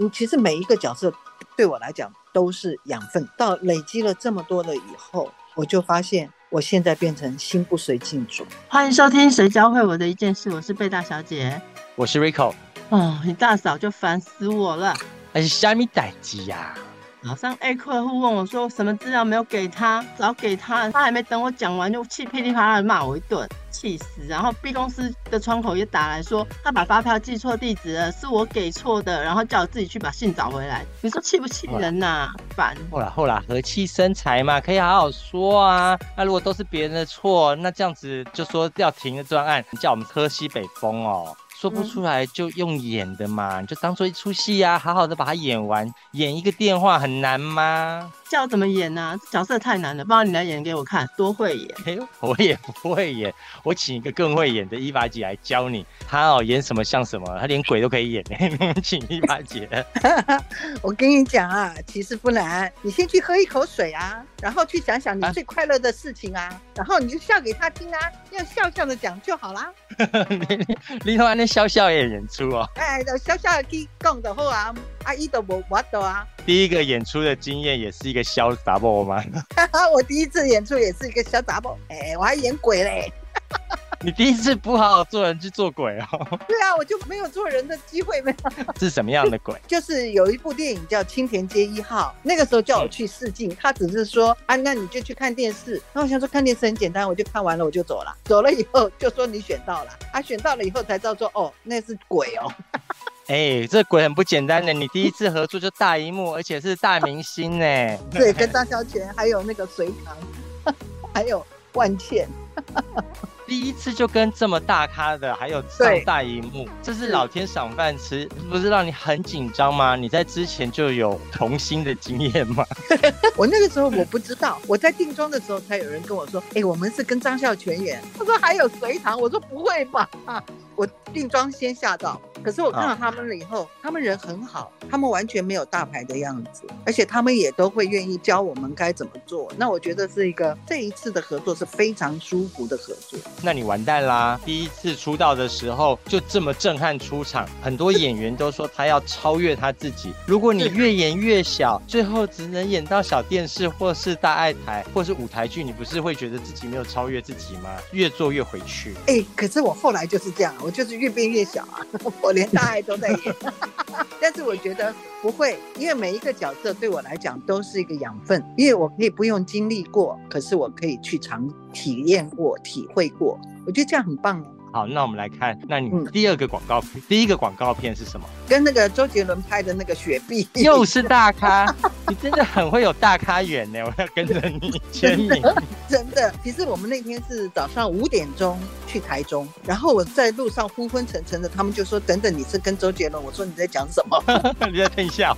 嗯，其实每一个角色对我来讲都是养分。到累积了这么多了以后，我就发现我现在变成心不随境主。欢迎收听《谁教会我的一件事》，我是贝大小姐。我是 Rico。哦，你大嫂就烦死我了。哎，虾米代机呀？早上 A 客户问我说什么资料没有给他，早给他，他还没等我讲完就气噼里啪啦骂我一顿，气死。然后 B 公司的窗口也打来说他把发票寄错地址了，是我给错的，然后叫我自己去把信找回来。你说气不气人呐？烦。后来后来和气生财嘛，可以好好说啊。那如果都是别人的错，那这样子就说要停的专案，叫我们喝西北风哦。说不出来就用演的嘛，你就当做一出戏呀，好好的把它演完。演一个电话很难吗？叫怎么演呢？角色太难了，不然你来演给我看，多会演。哎，我也不会演，我请一个更会演的伊娃姐来教你。她哦，演什么像什么，她连鬼都可以演。请伊娃姐。我跟你讲啊，其实不难，你先去喝一口水啊，然后去想想你最快乐的事情啊，然后你就笑给他听啊，要笑笑的讲就好啦。你另外那笑笑也演出哦。哎，笑笑去讲的好啊，阿姨都无我的啊。第一个演出的经验也是一个小杂宝吗？我第一次演出也是一个小杂宝，哎，我还演鬼嘞。你第一次不好好做人去做鬼哦？对啊，我就没有做人的机会没有。是什么样的鬼？就是有一部电影叫《青田街一号》，那个时候叫我去试镜，他只是说啊，那你就去看电视。那我想说看电视很简单，我就看完了我就走了。走了以后就说你选到了，啊，选到了以后才知道说哦，那是鬼哦。哎，这鬼很不简单的，你第一次合作就大荧幕，而且是大明星呢。对，跟张孝全还有那个隋唐，还有万茜。第一次就跟这么大咖的，还有上大荧幕，这是老天赏饭吃，不是让你很紧张吗？你在之前就有童星的经验吗？我那个时候我不知道，我在定妆的时候才有人跟我说，哎，我们是跟张孝全演。他说还有隋唐，我说不会吧？啊，我定妆先吓到。可是我看到他们了以后，他们人很好，他们完全没有大牌的样子，而且他们也都会愿意教我们该怎么做。那我觉得是一个这一次的合作是非常舒服的合作。那你完蛋啦！第一次出道的时候就这么震撼出场，很多演员都说他要超越他自己。如果你越演越小，最后只能演到小电视或是大爱台或是舞台剧，你不是会觉得自己没有超越自己吗？越做越回去。哎，可是我后来就是这样，我就是越变越小啊。我连大爱都在演，但是我觉得不会，因为每一个角色对我来讲都是一个养分，因为我可以不用经历过，可是我可以去尝体验过、体会过，我觉得这样很棒。好，那我们来看，那你第二个广告片，第一个广告片是什么？跟那个周杰伦拍的那个雪碧，又是大咖，你真的很会有大咖缘呢！我要跟着你 签名，真的。其实我们那天是早上五点钟去台中，然后我在路上昏昏沉沉的，他们就说：“等等，你是跟周杰伦？”我说：“你在讲什么？你在听笑？”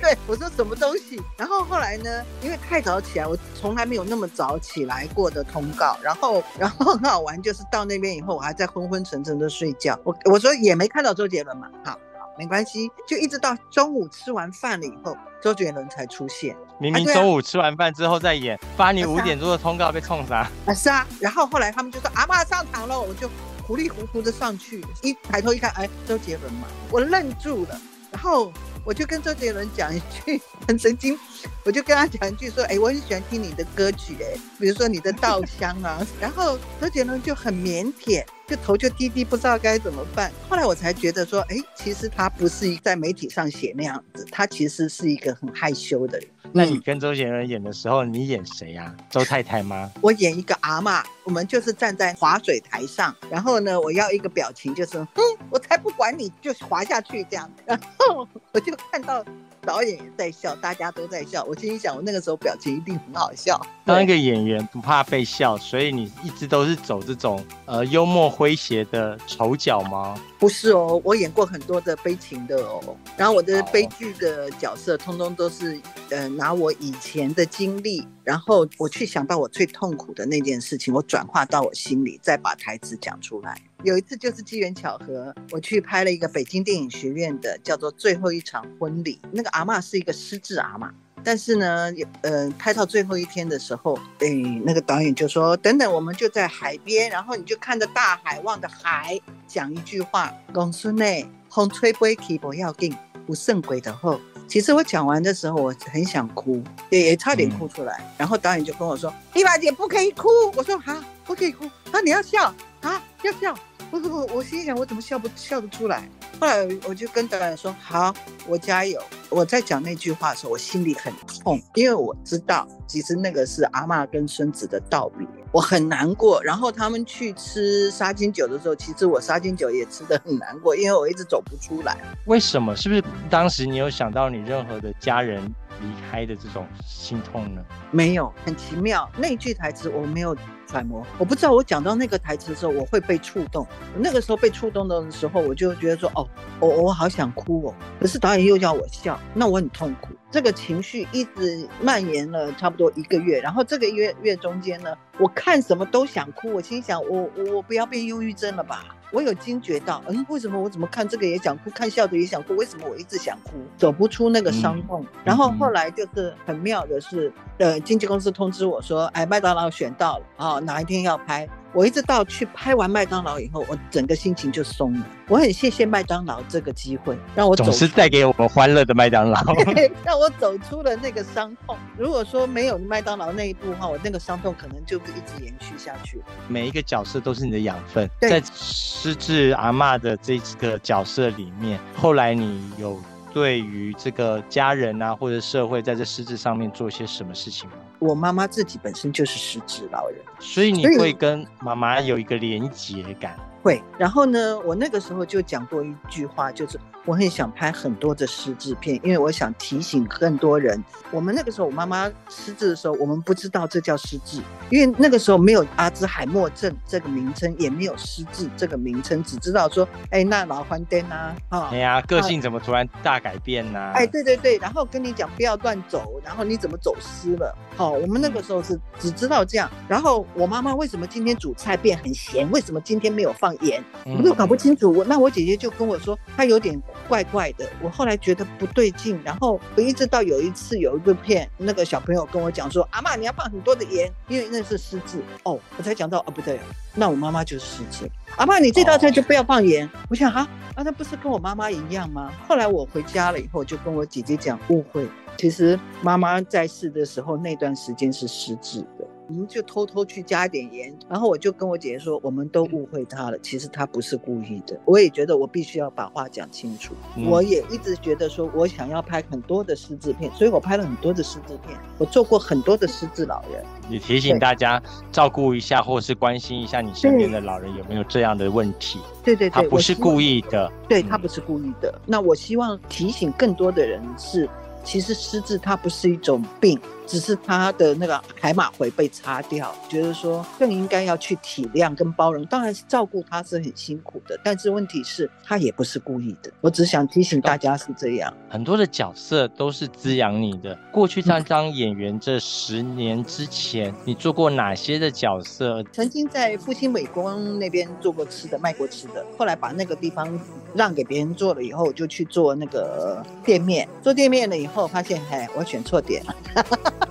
对，我说什么东西？然后后来呢？因为太早起来，我从来没有那么早起来过的通告。然后，然后很好玩，就是到那边以后，我还在。昏昏沉沉的睡觉，我我说也没看到周杰伦嘛，好，好，没关系，就一直到中午吃完饭了以后，周杰伦才出现。明明中午吃完饭之后再演，发你五点钟的通告被冲啥？啊，是啊。然后后来他们就说阿妈上场了，我就糊里糊涂的上去，一抬头一看，哎，周杰伦嘛，我愣住了。然后我就跟周杰伦讲一句很神经，我就跟他讲一句说，哎，我很喜欢听你的歌曲，哎，比如说你的《稻香》啊。然后周杰伦就很腼腆。就头就低低，不知道该怎么办。后来我才觉得说，哎，其实他不是在媒体上写那样子，他其实是一个很害羞的人。那你跟周杰伦演的时候，你演谁呀？周太太吗？我演一个阿妈，我们就是站在滑水台上，然后呢，我要一个表情，就是哼，我才不管你，就滑下去这样。然后我就看到。导演也在笑，大家都在笑。我心里想，我那个时候表情一定很好笑。当一个演员不怕被笑，所以你一直都是走这种呃幽默诙谐的丑角吗？不是哦，我演过很多的悲情的哦。然后我的悲剧的角色，通通都是呃拿我以前的经历，然后我去想到我最痛苦的那件事情，我转化到我心里，再把台词讲出来。有一次就是机缘巧合，我去拍了一个北京电影学院的叫做《最后一场婚礼》，那个阿妈是一个失智阿妈，但是呢，有呃，拍到最后一天的时候，哎，那个导演就说：“等等，我们就在海边，然后你就看着大海，望着海，讲一句话，公孙内风吹不起不要紧，不胜鬼的后。其实我讲完的时候，我很想哭，也也差点哭出来。然后导演就跟我说：“丽华姐不可以哭。”我说：“啊，不可以哭。”啊，你要笑啊，要笑。不不不，我心想我怎么笑不笑得出来？后来我就跟导演说：“好，我加油。”我在讲那句话的时候，我心里很痛，因为我知道其实那个是阿妈跟孙子的道别，我很难过。然后他们去吃杀金酒的时候，其实我杀金酒也吃得很难过，因为我一直走不出来。为什么？是不是当时你有想到你任何的家人离开的这种心痛呢？没有，很奇妙。那句台词我没有。揣摩，我不知道我讲到那个台词的时候，我会被触动。那个时候被触动的时候，我就觉得说，哦，我我好想哭哦。可是导演又叫我笑，那我很痛苦。这个情绪一直蔓延了差不多一个月，然后这个月月中间呢，我看什么都想哭。我心想，我我不要变忧郁症了吧？我有惊觉到，嗯，为什么我怎么看这个也想哭，看笑的也想哭？为什么我一直想哭，走不出那个伤痛？然后后来就是很妙的是，呃，经纪公司通知我说，哎，麦当劳选到了啊，哪一天要拍？我一直到去拍完麦当劳以后，我整个心情就松了。我很谢谢麦当劳这个机会，让我总是带给我们欢乐的麦当劳，让我走出了那个伤痛。如果说没有麦当劳那一步的话，我那个伤痛可能就会一直延续下去。每一个角色都是你的养分，在失智阿妈的这个角色里面，后来你有。对于这个家人啊，或者社会，在这失智上面做些什么事情吗？我妈妈自己本身就是失智老人，所以你会跟妈妈有一个连结感。会，然后呢，我那个时候就讲过一句话，就是我很想拍很多的失智片，因为我想提醒更多人。我们那个时候，我妈妈失智的时候，我们不知道这叫失智，因为那个时候没有阿兹海默症这个名称，也没有失智这个名称，只知道说，哎，那老欢灯啊，啊，哎呀，个性怎么突然大改变呢？哎，对对对，然后跟你讲不要乱走，然后你怎么走失了？好，我们那个时候是只知道这样。然后我妈妈为什么今天煮菜变很咸？为什么今天没有放？盐，我都搞不清楚。我那我姐姐就跟我说，她有点怪怪的。我后来觉得不对劲，然后我一直到有一次有一个片，那个小朋友跟我讲说：“阿妈，你要放很多的盐，因为那是失智。”哦，我才讲到哦，不对，那我妈妈就是失智。阿妈，你这道菜就不要放盐。我想哈，啊，那不是跟我妈妈一样吗？后来我回家了以后，就跟我姐姐讲，误会，其实妈妈在世的时候那段时间是失智的。我们就偷偷去加一点盐，然后我就跟我姐姐说，我们都误会他了，其实他不是故意的。我也觉得我必须要把话讲清楚。我也一直觉得说我想要拍很多的失智片，所以我拍了很多的失智片，我做过很多的失智老人。你提醒大家照顾一下，或是关心一下你身边的老人有没有这样的问题。对对对，他不是故意的。对他不是故意的。那我希望提醒更多的人是。其实失智它不是一种病，只是他的那个海马回被擦掉。觉得说更应该要去体谅跟包容，当然是照顾他是很辛苦的，但是问题是他也不是故意的。我只想提醒大家是这样。很多的角色都是滋养你的。过去当当演员这十年之前，你做过哪些的角色？曾经在复兴美工那边做过吃的，卖过吃的。后来把那个地方让给别人做了以后，就去做那个店面。做店面了以后。后发现，哎，我选错点了。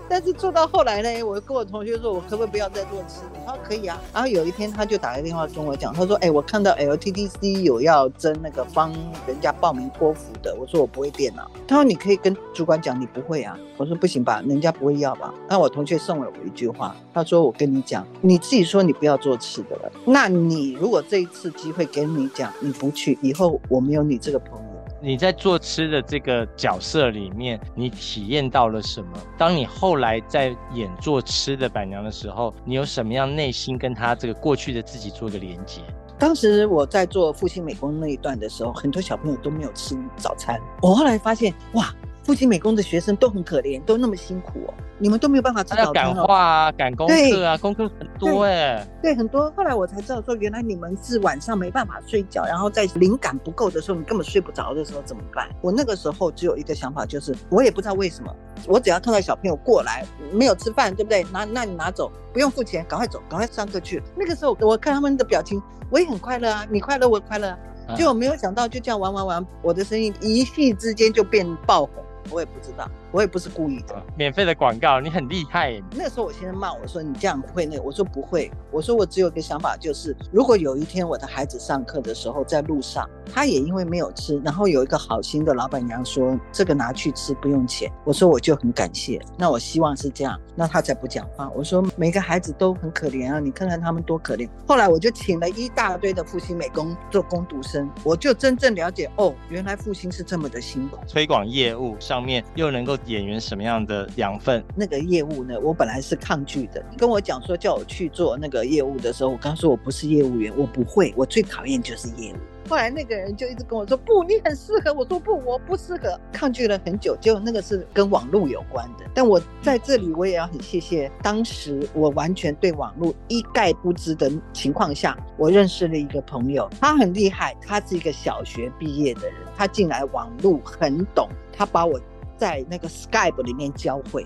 但是做到后来呢，我跟我同学说，我可不可以不要再做吃的？他说可以啊。然后有一天，他就打个电话跟我讲，他说，哎，我看到 LTTC 有要争那个帮人家报名托福的。我说我不会电脑。他说你可以跟主管讲你不会啊。我说不行吧，人家不会要吧。那我同学送了我一句话，他说我跟你讲，你自己说你不要做吃的了。那你如果这一次机会给你讲，你不去，以后我没有你这个朋友。你在做吃的这个角色里面，你体验到了什么？当你后来在演做吃的板娘的时候，你有什么样内心跟他这个过去的自己做个连接？当时我在做父亲美工那一段的时候，很多小朋友都没有吃早餐。我后来发现，哇！复兴美工的学生都很可怜，都那么辛苦哦，你们都没有办法吃早餐哦。赶画啊，赶功课啊，功课很多哎。对，很多。后来我才知道，说原来你们是晚上没办法睡觉，然后在灵感不够的时候，你根本睡不着的时候怎么办？我那个时候只有一个想法，就是我也不知道为什么，我只要看到小朋友过来没有吃饭，对不对？拿，那你拿走，不用付钱，赶快走，赶快上课去。那个时候我看他们的表情，我也很快乐啊，你快乐我快乐。就我没有想到，就这样玩玩玩，我的声音一夕之间就变爆红。我也不知道。我也不是故意的。免费的广告，你很厉害。那时候我先生骂我说：“你这样会那个？”我说：“不会。”我说：“我只有一个想法，就是如果有一天我的孩子上课的时候在路上，他也因为没有吃，然后有一个好心的老板娘说这个拿去吃不用钱，我说我就很感谢。那我希望是这样，那他才不讲话。我说每个孩子都很可怜啊，你看看他们多可怜。后来我就请了一大堆的复兴美工做工读生，我就真正了解哦，原来复兴是这么的辛苦。推广业务上面又能够演员什么样的养分？那个业务呢，我本来是抗拒的。跟我讲说叫我去做那个业务的时候，我刚说我不是业务员，我不会，我最讨厌就是业务。后来那个人就一直跟我说：“不，你很适合。”我说：“不，我不适合。”抗拒了很久，结果那个是跟网络有关的。但我在这里，我也要很谢谢当时我完全对网络一概不知的情况下，我认识了一个朋友，他很厉害，他是一个小学毕业的人，他进来网络很懂，他把我在那个 Skype 里面教会。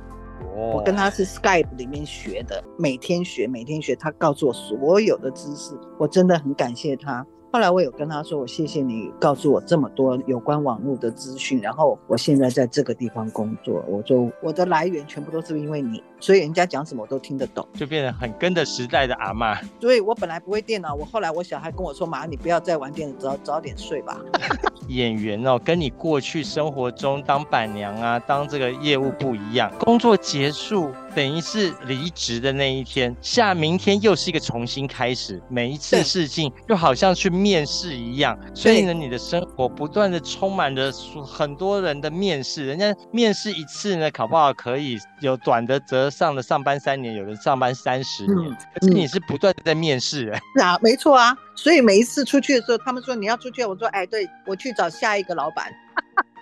我跟他是 Skype 里面学的，每天学，每天学，他告诉我所有的知识，我真的很感谢他。后来我有跟他说，我谢谢你告诉我这么多有关网络的资讯，然后我现在在这个地方工作，我就我的来源全部都是因为你，所以人家讲什么我都听得懂，就变得很跟着时代的阿妈。所以我本来不会电脑，我后来我小孩跟我说，妈，你不要再玩电脑，早早点睡吧。演员哦，跟你过去生活中当板娘啊，当这个业务不一样。工作结束，等于是离职的那一天，下明天又是一个重新开始。每一次事情，就好像去面试一样。所以呢，你的生活不断的充满着很多人的面试。人家面试一次呢，考不好可以有短的则上了上班三年，有的上班三十年。可是你是不断的在面试，哎，是啊，没错啊。所以每一次出去的时候，他们说你要出去，我说哎，对我去找下一个老板。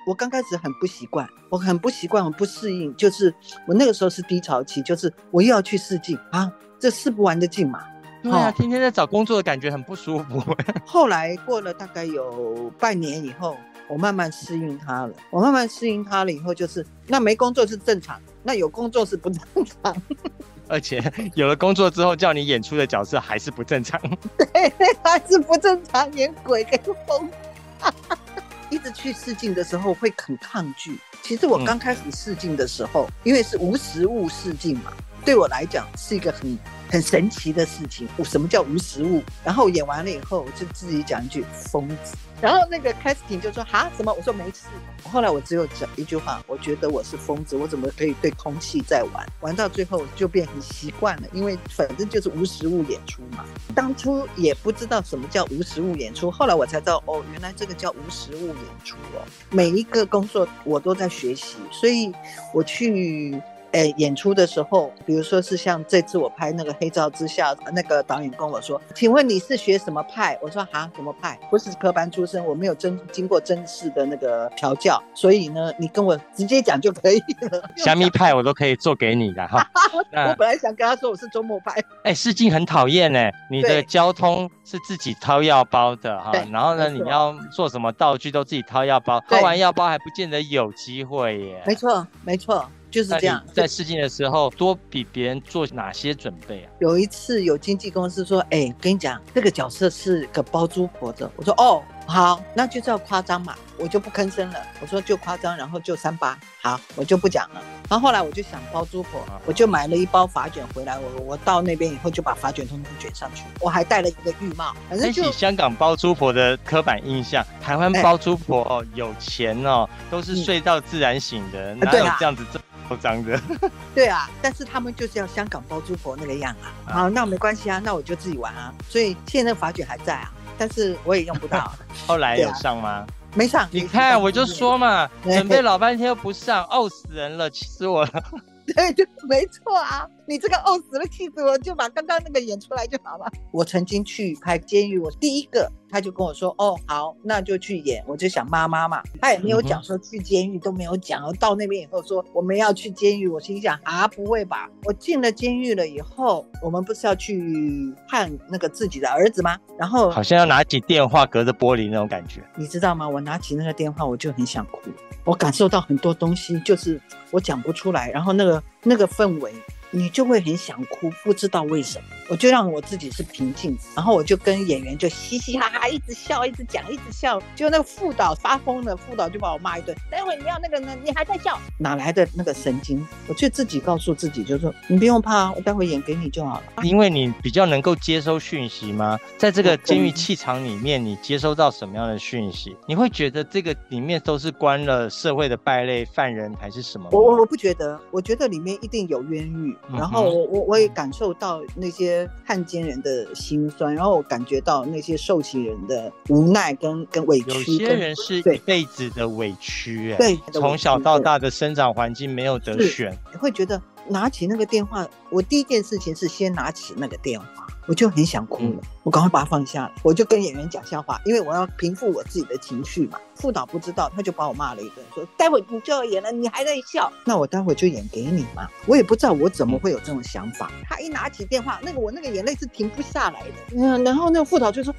我刚开始很不习惯，我很不习惯，我不适应。就是我那个时候是低潮期，就是我又要去试镜啊，这试不完的镜嘛。对啊，天天在找工作的感觉很不舒服。后来过了大概有半年以后，我慢慢适应它了。我慢慢适应它了以后，就是那没工作是正常，那有工作是不正常。而且有了工作之后，叫你演出的角色还是不正常。对，还是不正常，演鬼跟疯。一直去试镜的时候会很抗拒。其实我刚开始试镜的时候，因为是无实物试镜嘛，对我来讲是一个很很神奇的事情。我什么叫无实物？然后演完了以后，我就自己讲一句疯子。然后那个 casting 就说哈什么？我说没事。后来我只有讲一句话，我觉得我是疯子，我怎么可以对空气在玩？玩到最后就变很习惯了，因为反正就是无实物演出嘛。当初也不知道什么叫无实物演出，后来我才知道哦，原来这个叫无实物演出哦。每一个工作我都在学习，所以我去。哎，演出的时候，比如说是像这次我拍那个《黑照之下》，那个导演跟我说：“请问你是学什么派？”我说：“哈，什么派？不是科班出身，我没有真经过真式的那个调教，所以呢，你跟我直接讲就可以了。虾米派我都可以做给你的哈。我本来想跟他说我是周末派。哎，试镜很讨厌呢，你的交通是自己掏腰包的哈，然后呢，你要做什么道具都自己掏腰包，掏完腰包还不见得有机会耶。没错，没错。就是这样，在试镜的时候多比别人做哪些准备啊？有一次有经纪公司说：“哎，跟你讲，这个角色是个包租婆的。”我说：“哦，好，那就叫夸张嘛。”我就不吭声了。我说：“就夸张，然后就三八。”好，我就不讲了。然后后来我就想包租婆，我就买了一包发卷回来。我我到那边以后就把发卷通通卷上去。我还戴了一个浴帽。反正就香港包租婆的刻板印象，台湾包租婆哦有钱哦，都是睡到自然醒的，哪有这样子这？包装的，对啊，但是他们就是要香港包租婆那个样啊。好，那没关系啊，那我就自己玩啊。所以现在发卷还在啊，但是我也用不到。后来有上吗？没上。你看，我就说嘛，准备老半天又不上，怄死人了，气死我了。对，就没错啊。你这个呕死了，气死我，就把刚刚那个演出来就好了。我曾经去拍监狱，我第一个他就跟我说：“哦，好，那就去演。”我就想妈妈嘛，他也没有讲说去监狱都没有讲。到那边以后说我们要去监狱，我心想啊，不会吧？我进了监狱了以后，我们不是要去看那个自己的儿子吗？然后好像要拿起电话隔着玻璃那种感觉，你知道吗？我拿起那个电话，我就很想哭。我感受到很多东西，就是我讲不出来。然后那个那个氛围。你就会很想哭，不知道为什么。我就让我自己是平静，然后我就跟演员就嘻嘻哈哈，一直笑，一直讲，一直笑。就那个副导发疯了，副导就把我骂一顿。待会你要那个呢，你还在笑，哪来的那个神经？我就自己告诉自己，就是说你不用怕，我待会演给你就好了。因为你比较能够接收讯息吗？在这个监狱气场里面，你接收到什么样的讯息？你会觉得这个里面都是关了社会的败类犯人，还是什么？我我我不觉得，我觉得里面一定有冤狱。然后我我我也感受到那些汉奸人的心酸，然后我感觉到那些受刑人的无奈跟跟委屈。有些人是一辈子的委屈，对，从小到大的生长环境没有得选，会觉得拿起那个电话，我第一件事情是先拿起那个电话。我就很想哭了，我赶快把它放下来，我就跟演员讲笑话，因为我要平复我自己的情绪嘛。副导不知道，他就把我骂了一顿，说待会你就要演了，你还在笑，那我待会就演给你嘛。我也不知道我怎么会有这种想法。他一拿起电话，那个我那个眼泪是停不下来的。嗯，然后那个副导就说，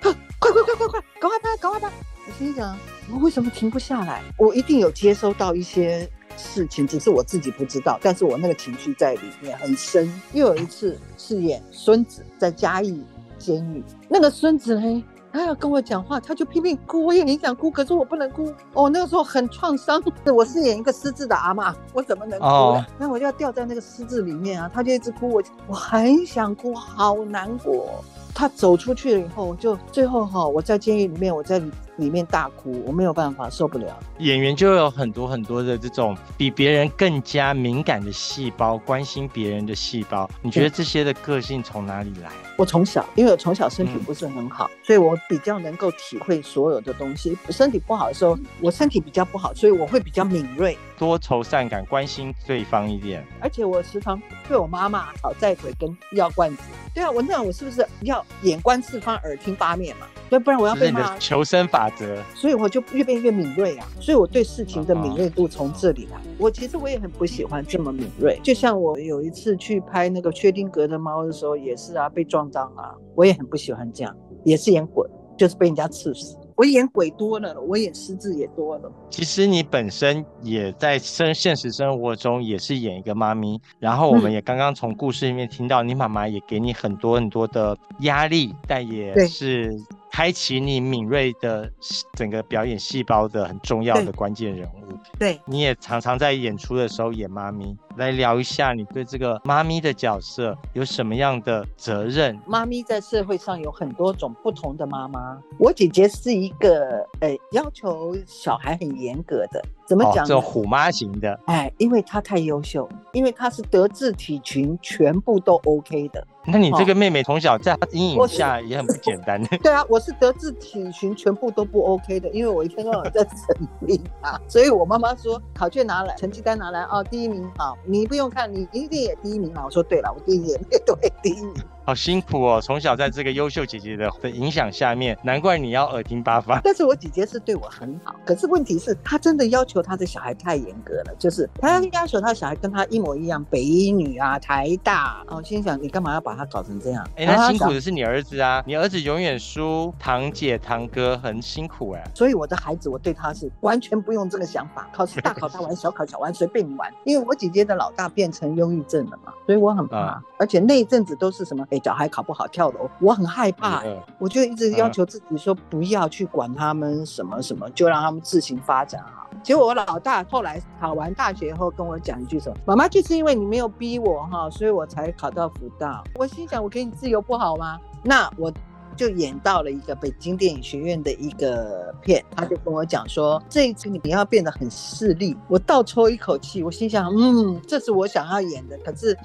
快快快快快，赶快拍，赶快拍。我心想，我为什么停不下来？我一定有接收到一些。事情只是我自己不知道，但是我那个情绪在里面很深。又有一次是演孙子在嘉义监狱，那个孙子嘞，他要跟我讲话，他就拼命哭，我也很想哭，可是我不能哭。哦，那个时候很创伤。我是演一个失智的阿妈，我怎么能哭呢？那我就要掉在那个失智里面啊！他就一直哭，我我很想哭，好难过。他走出去了以后，就最后哈，我在监狱里面，我在。里面大哭，我没有办法，受不了。演员就有很多很多的这种比别人更加敏感的细胞，关心别人的细胞。你觉得这些的个性从哪里来？我从小，因为我从小身体不是很好，所以我比较能够体会所有的东西。身体不好的时候，我身体比较不好，所以我会比较敏锐，多愁善感，关心对方一点。而且我时常被我妈妈讨债鬼跟药罐子。对啊，我那样我是不是要眼观四方，耳听八面嘛？对，不然我要被骂。求生法则，所以我就越变越敏锐啊。所以我对事情的敏锐度从这里来。我其实我也很不喜欢这么敏锐。就像我有一次去拍那个薛定格的猫的时候，也是啊，被撞到啊，我也很不喜欢这样，也是演鬼，就是被人家刺死。我演鬼多了，我演狮子也多了。其实你本身也在生现实生活中也是演一个妈咪，然后我们也刚刚从故事里面听到，你妈妈也给你很多很多的压力，但也是。开启你敏锐的整个表演细胞的很重要的关键人物。对，你也常常在演出的时候演妈咪。来聊一下，你对这个妈咪的角色有什么样的责任？妈咪在社会上有很多种不同的妈妈。我姐姐是一个，呃，要求小孩很严格的。怎么讲？这种虎妈型的。哎，因为她太优秀，因为她是德智体群全部都 OK 的。那你这个妹妹从小在阴影下也很不简单。对啊，我是德智体群全部都不 OK 的，因为我一天到晚在生病啊，所以我妈妈说考卷拿来，成绩单拿来哦，第一名好。你不用看，你一定也第一名啊。我说对了，我第一年也都会第一名。好辛苦哦，从小在这个优秀姐姐的的影响下面，难怪你要耳听八方。但是我姐姐是对我很好，可是问题是她真的要求她的小孩太严格了，就是她要求她小孩跟她一模一样，北医女啊，台大。我心想，你干嘛要把她搞成这样？哎，那辛苦的是你儿子啊，你儿子永远输堂姐堂哥，很辛苦哎。所以我的孩子，我对他是完全不用这个想法，考试大考大玩，小考小玩，随便你玩。因为我姐姐的老大变成忧郁症了嘛，所以我很怕，而且那一阵子都是什么？哎，小孩考不好跳楼，我很害怕，我就一直要求自己说不要去管他们什么什么，就让他们自行发展好。结果我老大后来考完大学以后跟我讲一句什么：“妈妈就是因为你没有逼我哈，所以我才考到福大。”我心想：我给你自由不好吗？那我就演到了一个北京电影学院的一个片，他就跟我讲说：“这一次你要变得很势利。”我倒抽一口气，我心想：嗯，这是我想要演的，可是。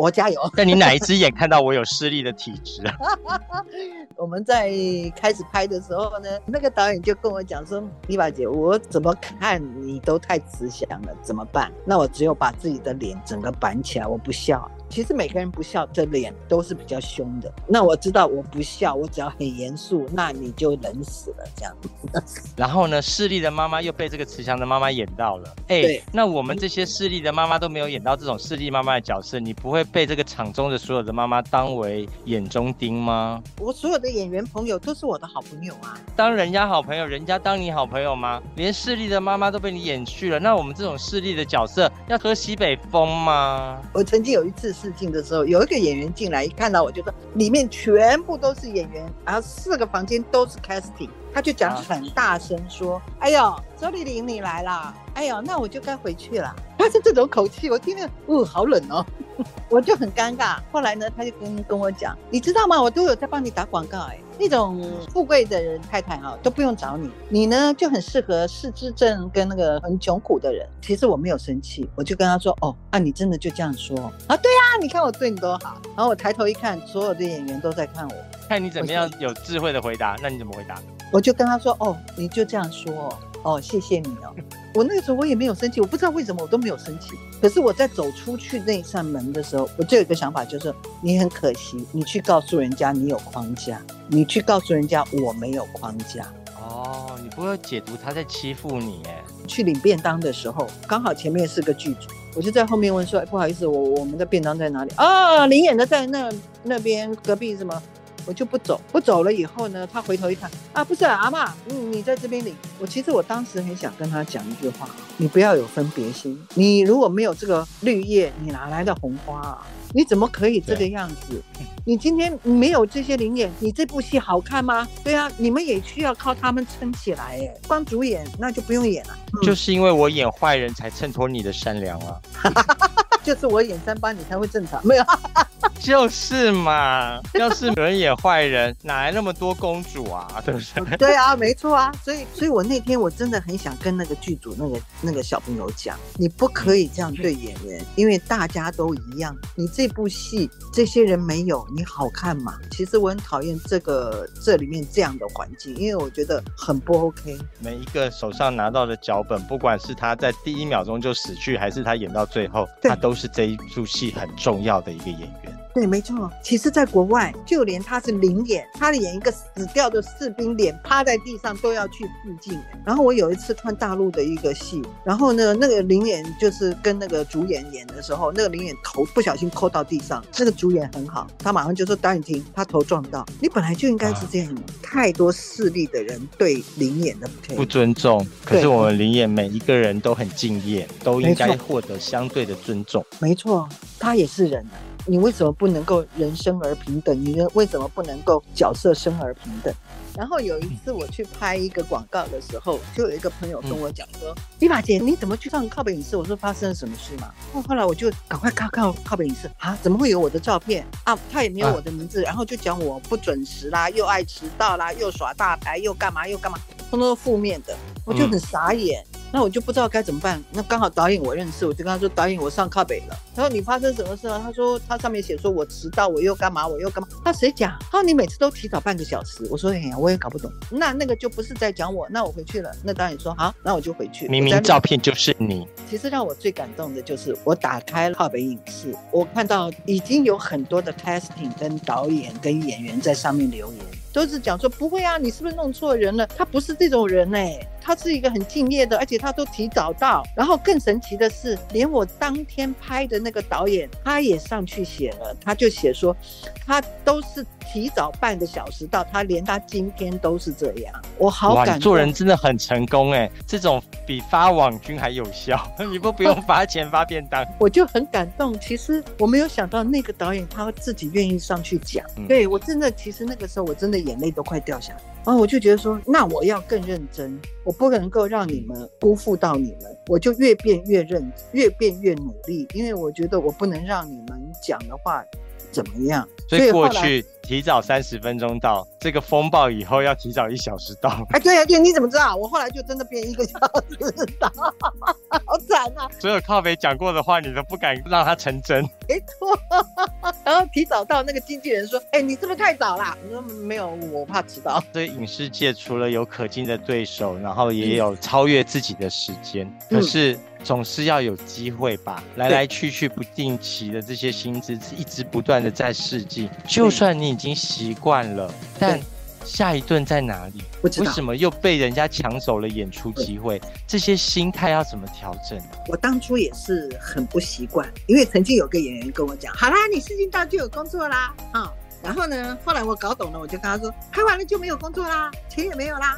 我加油！但你哪一只眼看到我有视力的体质啊？我们在开始拍的时候呢，那个导演就跟我讲说：“丽宝姐，我怎么看你都太慈祥了，怎么办？那我只有把自己的脸整个板起来，我不笑。”其实每个人不笑的脸都是比较凶的。那我知道我不笑，我只要很严肃，那你就冷死了这样。然后呢，势利的妈妈又被这个慈祥的妈妈演到了。哎，那我们这些势利的妈妈都没有演到这种势利妈妈的角色，你不会被这个场中的所有的妈妈当为眼中钉吗？我所有的演员朋友都是我的好朋友啊。当人家好朋友，人家当你好朋友吗？连势利的妈妈都被你演去了，那我们这种势利的角色要喝西北风吗？我曾经有一次。试镜的时候，有一个演员进来，一看到我就说里面全部都是演员，然后四个房间都是 casting，他就讲很大声说：“哎呦，周丽玲你来啦！哎呦，那我就该回去了。”他是这种口气，我听了，哦，好冷哦，我就很尴尬。后来呢，他就跟跟我讲，你知道吗？我都有在帮你打广告，哎，那种富贵的人太太哈都不用找你，你呢就很适合失智症跟那个很穷苦的人。其实我没有生气，我就跟他说，哦，啊，你真的就这样说啊？对啊，你看我对你多好。然后我抬头一看，所有的演员都在看我，看你怎么样有智慧的回答。那你怎么回答？我就跟他说，哦，你就这样说。哦，谢谢你哦。我那个时候我也没有生气，我不知道为什么我都没有生气。可是我在走出去那扇门的时候，我就有一个想法，就是你很可惜，你去告诉人家你有框架，你去告诉人家我没有框架。哦，你不会解读他在欺负你哎。去领便当的时候，刚好前面是个剧组，我就在后面问说，不好意思，我我们的便当在哪里？啊，林演的在那那边隔壁什么？我就不走，不走了以后呢，他回头一看，啊，不是阿妈，嗯，你在这边领。我其实我当时很想跟他讲一句话，你不要有分别心。你如果没有这个绿叶，你哪来的红花啊？你怎么可以这个样子？你今天没有这些灵演，你这部戏好看吗？对啊，你们也需要靠他们撑起来，哎，光主演那就不用演了。就是因为我演坏人才衬托你的善良啊。就是我演三八，你才会正常。没有，就是嘛。要是有人演坏人，哪来那么多公主啊？对不对？对啊，没错啊。所以，所以我那天我真的很想跟那个剧组那个那个小朋友讲，你不可以这样对演员，因为大家都一样。你这部戏这些人没有，你好看吗？其实我很讨厌这个这里面这样的环境，因为我觉得很不 OK。每一个手上拿到的脚本，不管是他在第一秒钟就死去，还是他演到最后，他。都是这一出戏很重要的一个演员。对，没错。其实，在国外，就连他是零演，他演一个死掉的士兵，脸趴在地上，都要去致敬。然后我有一次看大陆的一个戏，然后呢，那个零演就是跟那个主演演的时候，那个零演头不小心扣到地上，那个主演很好，他马上就说导演停，他头撞到，你本来就应该是这样。太多势力的人对零演的不尊重，可是我们零演每一个人都很敬业，都应该获得相对的尊重。没错，他也是人。你为什么不能够人生而平等？你为什么不能够角色生而平等？然后有一次我去拍一个广告的时候，就有一个朋友跟我讲说：“丽玛姐，你怎么去上靠北影视？”我说：“发生了什么事嘛？”后后来我就赶快靠靠靠北影视啊，怎么会有我的照片啊？他也没有我的名字，然后就讲我不准时啦，又爱迟到啦，又耍大牌，又干嘛又干嘛，通通负面的，我就很傻眼。那我就不知道该怎么办。那刚好导演我认识，我就跟他说：“导演，我上靠北了。”他说：“你发生什么事了？”他说：“他上面写说我迟到，我又干嘛，我又干嘛？”他谁讲？他说：“你每次都提早半个小时。”我说：“哎呀，我也搞不懂。”那那个就不是在讲我。那我回去了。那导演说：“好，那我就回去。”明明照片就是你。其实让我最感动的就是我打开了靠北影视，我看到已经有很多的 casting 跟导演跟演员在上面留言。都是讲说不会啊，你是不是弄错人了？他不是这种人哎，他是一个很敬业的，而且他都提早到。然后更神奇的是，连我当天拍的那个导演，他也上去写了，他就写说，他都是提早半个小时到，他连他今天都是这样。我好感动做人真的很成功哎，这种比发网军还有效，你不不用发钱发便当，我就很感动。其实我没有想到那个导演他自己愿意上去讲，对我真的，其实那个时候我真的。眼泪都快掉下来，然后我就觉得说，那我要更认真，我不能够让你们辜负到你们，我就越变越认，越变越努力，因为我觉得我不能让你们讲的话怎么样。所以过去提早三十分钟到，这个风暴以后要提早一小时到。哎，对呀，对，你怎么知道？我后来就真的变一个小时到，好惨啊！所有靠北讲过的话，你都不敢让它成真。没错，然后提早到，那个经纪人说：“哎，你是不是太早啦？”我说：“没有，我怕迟到。”所以影视界除了有可敬的对手，然后也有超越自己的时间，可是。总是要有机会吧，来来去去不定期的这些薪资一直不断的在试镜，就算你已经习惯了，但下一顿在哪里？为什么又被人家抢走了演出机会？这些心态要怎么调整？我当初也是很不习惯，因为曾经有个演员跟我讲：“好啦，你试镜到就有工作啦，啊。”然后呢，后来我搞懂了，我就跟他说，拍完了就没有工作啦，钱也没有啦。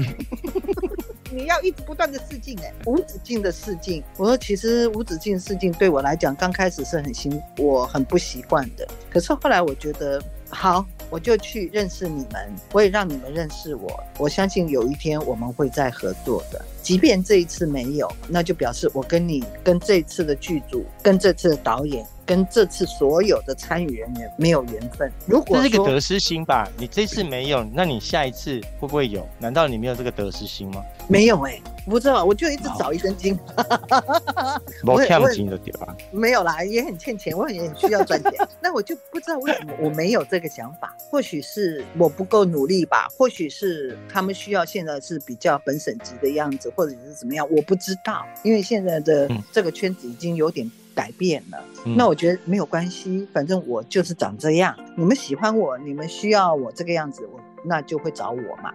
你要一直不断的试镜，哎，无止境的试镜。我说，其实无止境试镜对我来讲，刚开始是很辛，我很不习惯的。可是后来我觉得，好，我就去认识你们，我也让你们认识我。我相信有一天我们会再合作的，即便这一次没有，那就表示我跟你、跟这一次的剧组、跟这次的导演。跟这次所有的参与人员没有缘分。如果这是个得失心吧，你这次没有，那你下一次会不会有？难道你没有这个得失心吗？没有哎，不知道，我就一直找一根筋。我欠钱的对吧？没有啦，也很欠钱，我也很需要赚钱。那我就不知道为什么我没有这个想法。或许是我不够努力吧，或许是他们需要现在是比较本省级的样子，或者是怎么样，我不知道。因为现在的这个圈子已经有点。改变了，那我觉得没有关系，反正我就是长这样。你们喜欢我，你们需要我这个样子，我那就会找我嘛，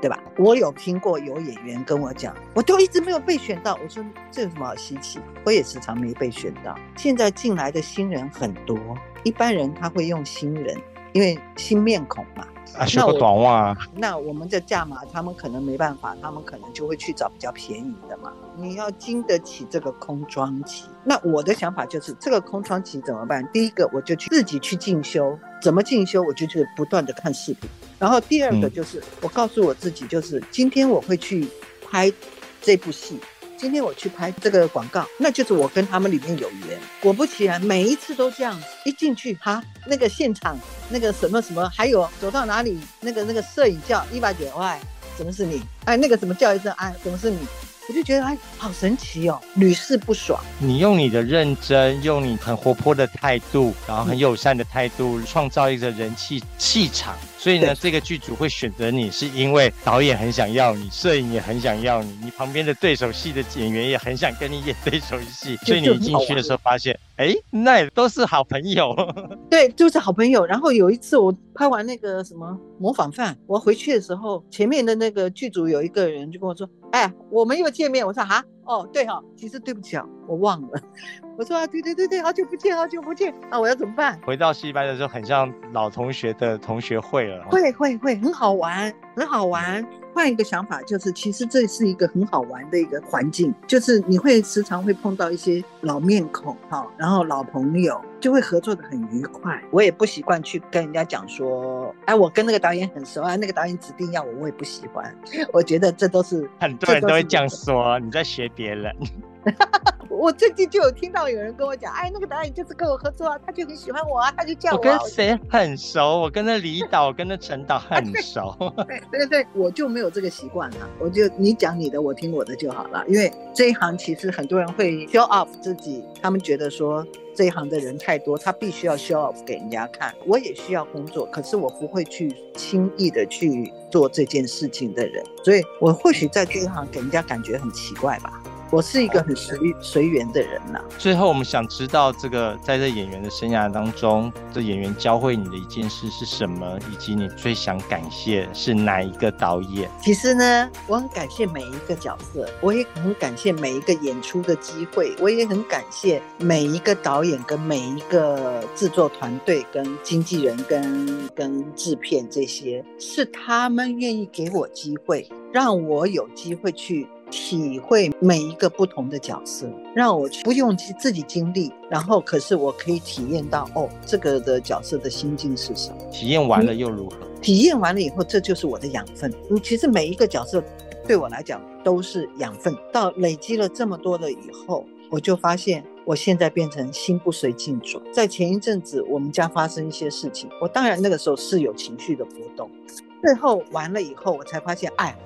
对吧？我有听过有演员跟我讲，我都一直没有被选到。我说这有什么好稀奇？我也时常没被选到。现在进来的新人很多，一般人他会用新人，因为新面孔嘛。啊，学个短袜。那我们的价码，他们可能没办法，他们可能就会去找比较便宜的嘛。你要经得起这个空窗期。那我的想法就是，这个空窗期怎么办？第一个，我就去自己去进修。怎么进修？我就去不断的看视频。然后第二个就是，我告诉我自己，就是今天我会去拍这部戏。今天我去拍这个广告，那就是我跟他们里面有缘。果不其然，每一次都这样。一进去，哈，那个现场那个什么什么，还有走到哪里，那个那个摄影叫伊娃姐，喂，怎么是你？哎，那个怎么叫一声，哎，怎么是你？我就觉得哎，好神奇哦，屡试不爽。你用你的认真，用你很活泼的态度，然后很友善的态度，创造一个人气气场。所以呢，这个剧组会选择你，是因为导演很想要你，摄影也很想要你，你旁边的对手戏的演员也很想跟你演对手戏。所以你进去的时候发现，哎，那都是好朋友。对，就是好朋友。然后有一次我拍完那个什么模仿犯，我回去的时候，前面的那个剧组有一个人就跟我说，哎，我们又见面。我说哈。哦，对哈，其实对不起啊，我忘了。我说啊，对对对对，好久不见，好久不见啊，我要怎么办？回到戏班的时候，很像老同学的同学会了。会会会，很好玩，很好玩。换一个想法，就是其实这是一个很好玩的一个环境，就是你会时常会碰到一些老面孔哈，然后老朋友就会合作的很愉快。我也不习惯去跟人家讲说，哎，我跟那个导演很熟啊，那个导演指定要我，我也不喜欢。我觉得这都是很多人都会这样说，你在学别人。我最近就有听到有人跟我讲，哎，那个导演就是跟我合作啊，他就很喜欢我啊，他就叫我。我跟谁很熟？我跟那李导、跟那陈导很 熟。对对对，我就没有这个习惯啊，我就你讲你的，我听我的就好了。因为这一行其实很多人会 show off 自己，他们觉得说这一行的人太多，他必须要 show off 给人家看。我也需要工作，可是我不会去轻易的去做这件事情的人，所以我或许在这一行给人家感觉很奇怪吧。我是一个很随随缘的人呐。最后，我们想知道这个在这演员的生涯当中，这演员教会你的一件事是什么，以及你最想感谢是哪一个导演？其实呢，我很感谢每一个角色，我也很感谢每一个演出的机会，我也很感谢每一个导演跟每一个制作团队、跟经纪人、跟跟制片这些，是他们愿意给我机会，让我有机会去。体会每一个不同的角色，让我不用去自己经历，然后可是我可以体验到哦，这个的角色的心境是什么？体验完了又如何？体验完了以后，这就是我的养分。你，其实每一个角色对我来讲都是养分。到累积了这么多了以后，我就发现我现在变成心不随境转。在前一阵子我们家发生一些事情，我当然那个时候是有情绪的波动。最后完了以后，我才发现，哎，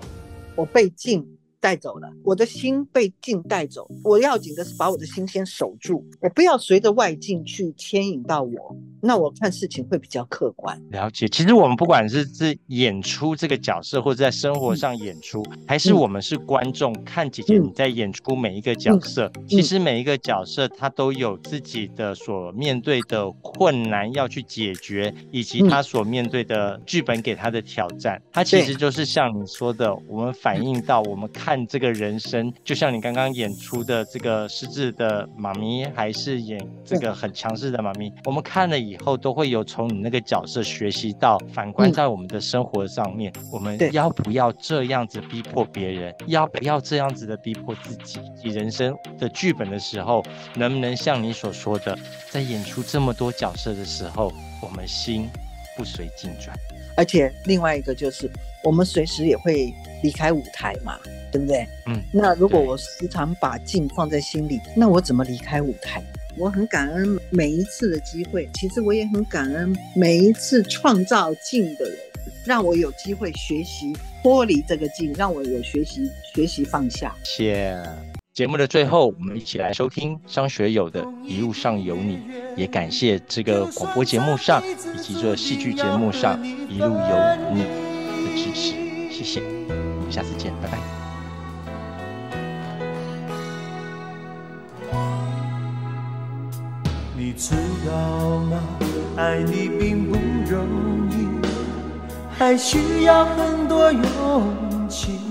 我被禁。带走了，我的心被境带走。我要紧的是把我的心先守住，我不要随着外境去牵引到我。那我看事情会比较客观。了解，其实我们不管是是演出这个角色，或者在生活上演出，还是我们是观众看姐姐你在演出每一个角色，其实每一个角色他都有自己的所面对的困难要去解决，以及他所面对的剧本给他的挑战。他其实就是像你说的，我们反映到我们看。看这个人生，就像你刚刚演出的这个失智的妈咪，还是演这个很强势的妈咪，我们看了以后都会有从你那个角色学习到，反观在我们的生活上面，我们要不要这样子逼迫别人，要不要这样子的逼迫自己？你人生的剧本的时候，能不能像你所说的，在演出这么多角色的时候，我们心不随境转？而且另外一个就是，我们随时也会离开舞台嘛，对不对？嗯。那如果我时常把镜放在心里，那我怎么离开舞台？我很感恩每一次的机会，其实我也很感恩每一次创造镜的人，让我有机会学习脱离这个镜，让我有学习学习放下。谢。节目的最后，我们一起来收听张学友的《一路上有你》，也感谢这个广播节目上以及这戏剧节目上一路有你的支持，谢谢，我们下次见，拜拜。你知道吗？爱你并不容易，还需要很多勇气。